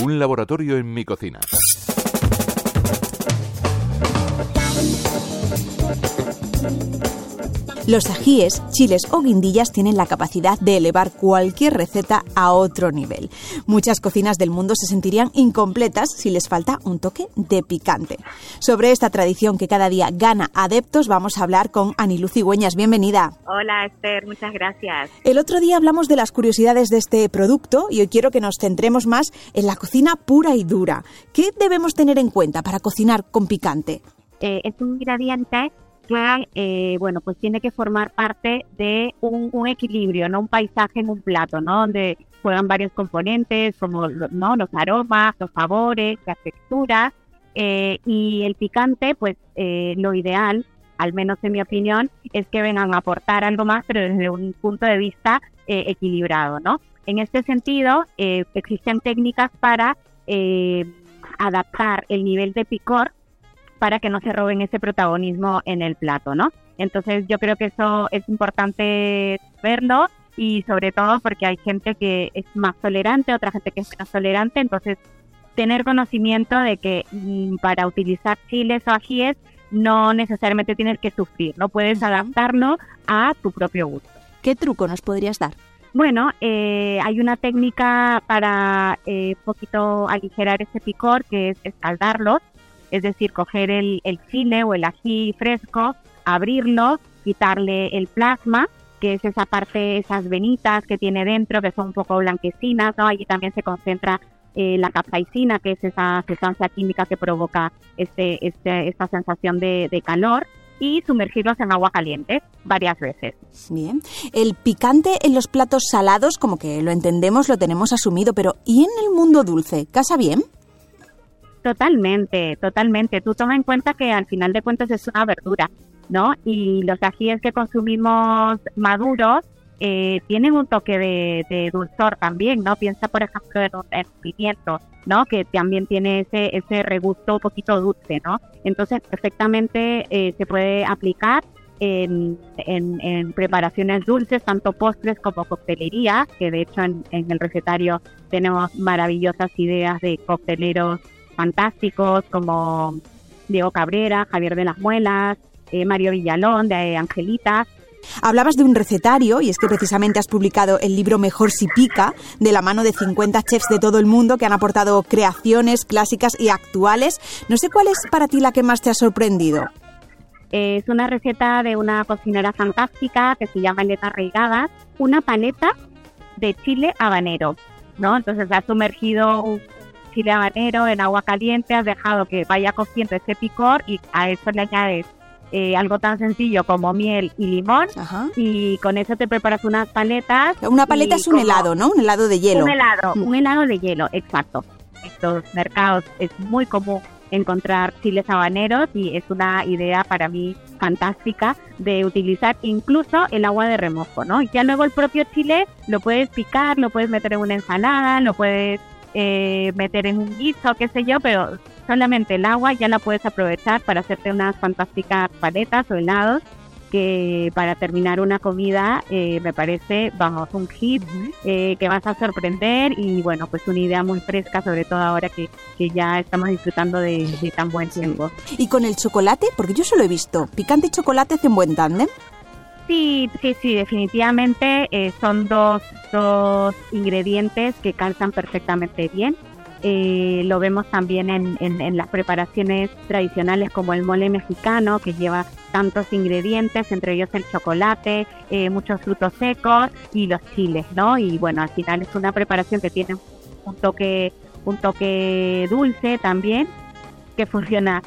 Un laboratorio en mi cocina. Los ajíes, chiles o guindillas tienen la capacidad de elevar cualquier receta a otro nivel. Muchas cocinas del mundo se sentirían incompletas si les falta un toque de picante. Sobre esta tradición que cada día gana adeptos vamos a hablar con Anilú Cigüeñas. Bienvenida. Hola Esther, muchas gracias. El otro día hablamos de las curiosidades de este producto y hoy quiero que nos centremos más en la cocina pura y dura. ¿Qué debemos tener en cuenta para cocinar con picante? Eh, es un ingrediente que, eh, bueno, pues tiene que formar parte de un, equilibrio, no un paisaje en un plato, ¿no? Donde juegan varios componentes como ¿no? los aromas, los sabores, las texturas eh, y el picante, pues eh, lo ideal, al menos en mi opinión, es que vengan a aportar algo más, pero desde un punto de vista equilibrado, ¿no? En este sentido, existen técnicas para adaptar el nivel de picor para que no se roben ese protagonismo en el plato, ¿no? Entonces yo creo que eso es importante verlo y sobre todo porque hay gente que es más tolerante, otra gente que es menos tolerante, entonces tener conocimiento de que mm, para utilizar chiles o ajíes no necesariamente tienes que sufrir, no puedes adaptarlo a tu propio gusto. ¿Qué truco nos podrías dar? Bueno, eh, hay una técnica para eh, poquito aligerar ese picor que es escaldarlos es decir, coger el, el chile o el ají fresco, abrirlo, quitarle el plasma, que es esa parte, esas venitas que tiene dentro, que son un poco blanquecinas, ¿no? Allí también se concentra eh, la capsaicina, que es esa sustancia química que provoca este, este, esta sensación de, de calor y sumergirlos en agua caliente varias veces. Bien. El picante en los platos salados, como que lo entendemos, lo tenemos asumido, pero ¿y en el mundo dulce? ¿Casa bien? Totalmente, totalmente. Tú toma en cuenta que al final de cuentas es una verdura, ¿no? Y los ajíes que consumimos maduros eh, tienen un toque de, dulzor también, ¿no? Piensa, por ejemplo, en un pimiento, ¿no? Que también tiene ese, ese regusto un poquito dulce, ¿no? Entonces, perfectamente eh, se puede aplicar en, en, preparaciones dulces, tanto postres como coctelería, que de hecho en, en el recetario tenemos maravillosas ideas de cocteleros fantásticos como Diego Cabrera, Javier de las Muelas, eh, Mario Villalón de Angelita. Hablabas de un recetario y es que precisamente has publicado el libro Mejor si pica de la mano de 50 chefs de todo el mundo que han aportado creaciones clásicas y actuales. No sé cuál es para ti la que más te ha sorprendido. Es una receta de una cocinera fantástica que se llama Elena Reigadas, una paleta de chile habanero, ¿no? Entonces ha sumergido un chile habanero en agua caliente, has dejado que vaya cociendo ese picor y a eso le añades eh, algo tan sencillo como miel y limón y con eso te preparas unas paletas. Una paleta es un helado, ¿no? Un helado de hielo. Un helado, mm. un helado de hielo, exacto. Estos mercados es muy común encontrar chiles habaneros y es una idea para mí fantástica de utilizar incluso el agua de remojo, ¿no? Y ya luego el propio chile lo puedes picar, lo puedes meter en una ensalada, lo puedes eh, meter en un guiso, qué sé yo, pero solamente el agua ya la puedes aprovechar para hacerte unas fantásticas paletas o helados que para terminar una comida eh, me parece, vamos, un hit eh, que vas a sorprender y bueno, pues una idea muy fresca, sobre todo ahora que, que ya estamos disfrutando de, tan buen tiempo. ¿Y con el chocolate? Porque yo solo he visto, picante y chocolate hacen buen tándem. Sí, sí, sí, definitivamente eh, son dos, dos ingredientes que calzan perfectamente bien. Eh, lo vemos también en, en, las preparaciones tradicionales como el mole mexicano, que lleva tantos ingredientes, entre ellos el chocolate, eh, muchos frutos secos y los chiles, ¿no? Y bueno, al final es una preparación que tiene un toque, un toque dulce también, que funciona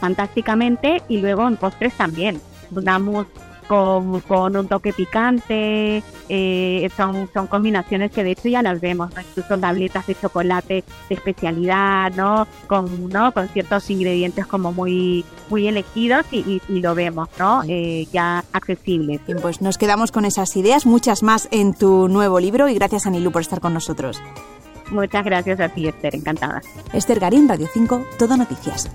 fantásticamente y luego en postres también. Damos con, con un toque picante, eh, son, son combinaciones que de hecho ya las vemos, incluso tabletas de chocolate de especialidad, ¿no? Con, ¿no? con ciertos ingredientes como muy, muy elegidos y, lo vemos, ¿no? Eh, ya accesibles. Bien, pues nos quedamos con esas ideas, muchas más en tu nuevo libro y gracias Anilu por estar con nosotros. Muchas gracias a ti, Esther, encantada. Esther Garín, Radio 5, Todo Noticias.